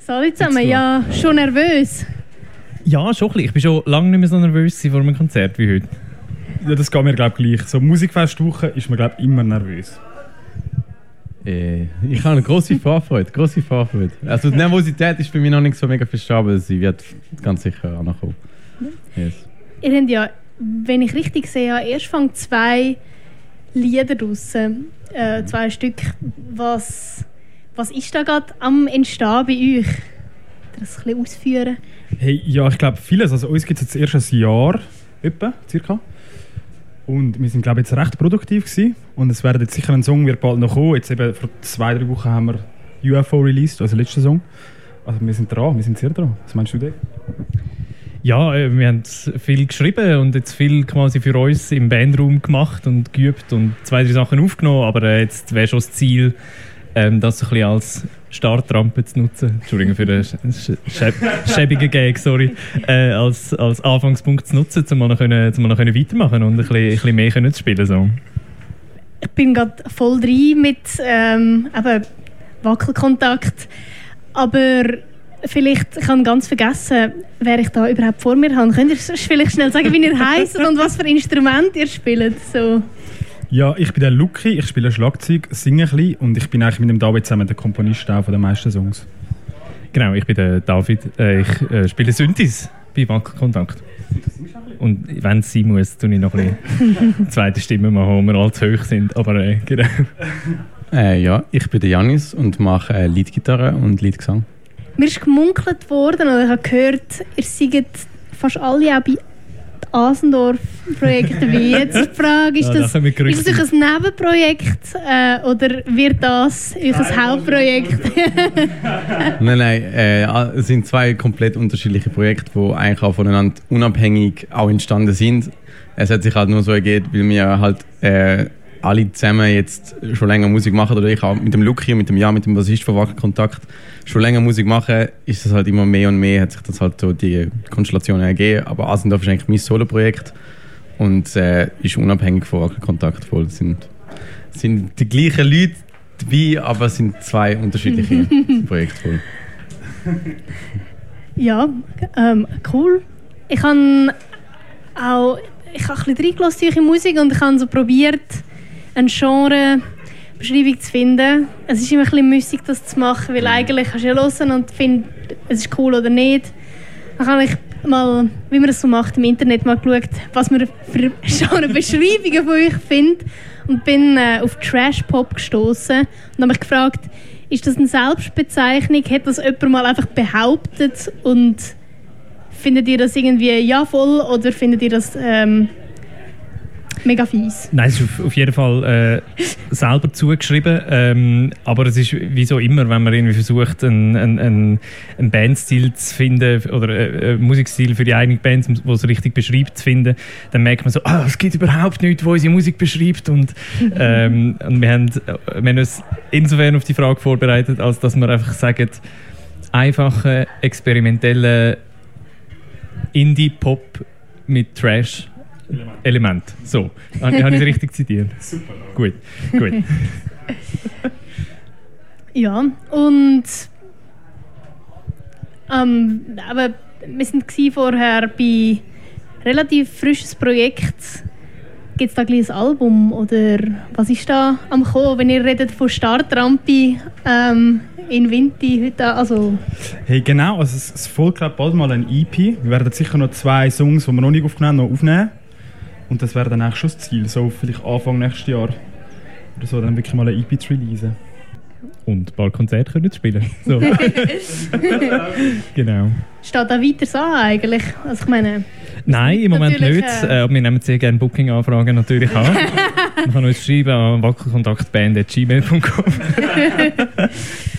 Salut zusammen, ja, schon nervös. Ja, schon ein bisschen. Ich bin schon lange nicht mehr so nervös vor einem Konzert wie heute. Ja, das geht mir glaube gleich. So Musikfestwoche ist man glaube immer nervös. Äh, ich habe eine große Vorfreude, große Vorfreude. Also die Nervosität ist bei mir noch nicht so mega verstanden, aber sie wird ganz sicher ankommen. Yes. Ihr habt ja, wenn ich richtig sehe, erst fangen zwei Lieder draussen, äh, zwei Stück. Was, was ist da gerade am Entstehen bei euch? Das ein bisschen ausführen. Hey, ja, ich glaube vieles. Also uns gibt es jetzt erst ein Jahr, etwa, circa. Und wir sind, glaube ich, jetzt recht produktiv gewesen. Und es wird jetzt sicher ein Song wird bald noch kommen. Jetzt eben vor zwei, drei Wochen haben wir UFO released, also letzten Song. Also wir sind dran, wir sind sehr dran. Was meinst du denn? Ja, äh, wir haben viel geschrieben und jetzt viel quasi für uns im Bandraum gemacht und geübt und zwei, drei Sachen aufgenommen. Aber äh, jetzt wäre schon das Ziel, ähm, das ein bisschen als Startrampe zu nutzen. Entschuldigung für den schäb schäbigen Gag, sorry. Äh, als, als Anfangspunkt zu nutzen, um noch, können, um noch können weitermachen und ein bisschen, ein bisschen mehr zu spielen. So. Ich bin gerade voll drin mit ähm, Wackelkontakt. Aber vielleicht, ich habe ganz vergessen, wer ich da überhaupt vor mir habe. Könnt ihr vielleicht schnell sagen, wie ihr heißt und was für Instrument ihr spielt? So. Ja, ich bin der Lucky, ich spiele Schlagzeug, singe ein bisschen und ich bin eigentlich mit dem David zusammen der Komponist auch von den meisten Songs. Genau, ich bin der David, äh, ich äh, spiele Synthes bei Wackelkontakt. Und wenn es sein muss, tue ich noch ein bisschen zweite Stimme machen, wo wir allzu hoch sind. Aber äh, genau. Äh, ja, ich bin der Janis und mache äh, Leadgitarre und Leadgesang. Mir ist gemunkelt worden, oder ich habe gehört, ihr seid fast alle auch bei Asendorf-Projekt wie jetzt die Frage, ist, ja, das, ist das ein Nebenprojekt äh, oder wird das euer Hauptprojekt? nein, nein, äh, es sind zwei komplett unterschiedliche Projekte, die eigentlich auch voneinander unabhängig auch entstanden sind. Es hat sich halt nur so ergeben, weil wir halt äh, alle zusammen jetzt schon länger Musik machen oder ich auch mit dem Luki und mit dem Jan, mit dem Bassist von Wackelkontakt schon länger Musik machen, ist das halt immer mehr und mehr, hat sich das halt so die Konstellation ergeben. Aber Asendorf ist eigentlich mein Solo-Projekt und äh, ist unabhängig von Wackelkontakt voll. Es sind, sind die gleichen Leute dabei, aber es sind zwei unterschiedliche Projekte voll. Ja, ähm, cool. Ich habe auch ich habe ein bisschen reingelassen in Musik und ich habe so probiert, eine Genre-Beschreibung zu finden. Es ist immer ein bisschen müßig, das zu machen, weil eigentlich kannst du ja hören und finden, es ist cool oder nicht. Dann habe ich mal, wie man das so macht, im Internet mal geschaut, was man für Genre-Beschreibungen von euch findet und bin äh, auf Trash-Pop gestoßen und habe mich gefragt, ist das eine Selbstbezeichnung? Hat das jemand mal einfach behauptet und findet ihr das irgendwie ja voll oder findet ihr das ähm, mega fies. Nein, es ist auf, auf jeden Fall äh, selber zugeschrieben. Ähm, aber es ist wie so immer, wenn man irgendwie versucht, einen, einen, einen Bandstil zu finden oder äh, einen Musikstil für die eigene Band, wo es richtig beschreibt, zu finden, dann merkt man so, ah, es gibt überhaupt nichts, wo unsere Musik beschreibt. Und, ähm, und wir, haben, wir haben uns insofern auf die Frage vorbereitet, als dass wir einfach sagen, einfache, experimentelle Indie-Pop mit Trash Element. Element. So, habe ich es richtig zitiert? Super. Gut, gut. ja, und ähm, aber wir sind vorher bei relativ frisches Projekt. Gibt es da gleich ein Album oder was ist da am kommen, wenn ihr redet von Startrampe ähm, in Winti heute? Also hey, genau, also es, es folgt glaube bald mal ein EP. Wir werden sicher noch zwei Songs, die wir noch nicht aufgenommen haben, noch aufnehmen. Und das wäre dann eigentlich schon das Ziel, so vielleicht Anfang nächstes Jahr oder so, dann wirklich mal ein EP zu releasen. Und ein paar Konzerte können spielen. So. genau. Steht da weiter so eigentlich? Also ich meine... Nein, im Moment nicht. Äh, äh wir nehmen sehr gerne Booking-Anfragen natürlich an. Man kann uns schreiben an wackelkontaktband.gmail.com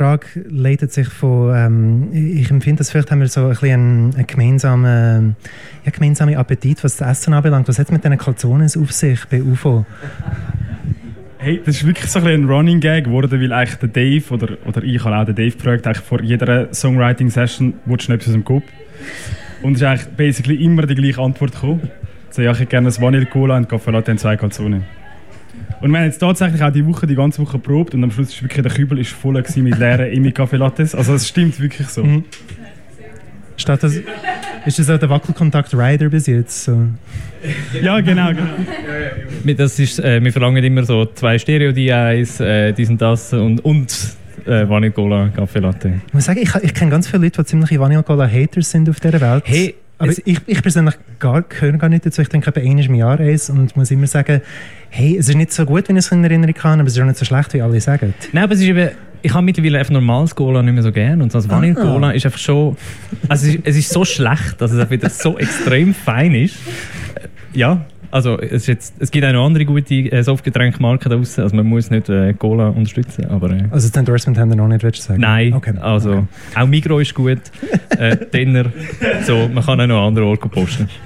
Frage leitet sich von, ähm, ich empfinde, dass vielleicht haben wir so ein bisschen einen, einen gemeinsamen, ja, gemeinsamen Appetit, was das Essen anbelangt. Was hat es mit diesen Calzones auf sich bei UFO? Hey, das ist wirklich so ein, ein Running Gag geworden, weil eigentlich der Dave, oder, oder ich habe auch den Dave gefragt, eigentlich vor jeder Songwriting-Session, willst du etwas aus dem Kopf? Und es ist eigentlich basically immer die gleiche Antwort gekommen. So, ja, ich hätte gerne ein Vanille Cola und Kaffee Latte und zwei Calzone. Und wir haben jetzt tatsächlich auch die Woche, die ganze Woche probt und am Schluss ist wirklich der Kübel ist voll mit leeren Imi Kaffee Lattes. Also es stimmt wirklich so. Mhm. Statt das, ist das auch der Wackelkontakt Rider bis jetzt? So. Ja, genau, genau. Wir- Das ist, äh, wir verlangen immer so zwei Stereo-DIs, äh, dies und das und, und äh, Vanille Cola, Kaffee Latte. Ich muss sagen, ich, ich kenne ganz viele Leute, die ziemliche Vanilla Cola Haters sind auf dieser Welt. Hey, aber es- ich, ich persönlich gar, gehöre gar nicht dazu. Ich denke, etwa einmal im Jahr eins und muss immer sagen, hey, es ist nicht so gut, wenn ich es in Erinnerung habe, aber es ist auch nicht so schlecht, wie alle sagen. Nein, aber es ist eben, ich habe mittlerweile einfach normales Cola nicht mehr so gern und so das Vanille Ah. Cola ist einfach schon, also es ist, es ist so schlecht, dass es wieder so extrem fein ist. Ja, also es, jetzt, es gibt auch noch andere gute äh, Softgetränkmarken da draussen, also man muss nicht äh, Cola unterstützen, aber äh, Also das Endorsement haben wir noch nicht, willst du sagen? nein, Okay. also Okay. auch Migro ist gut, äh, Denner, so, man kann auch noch an anderen Orten posten.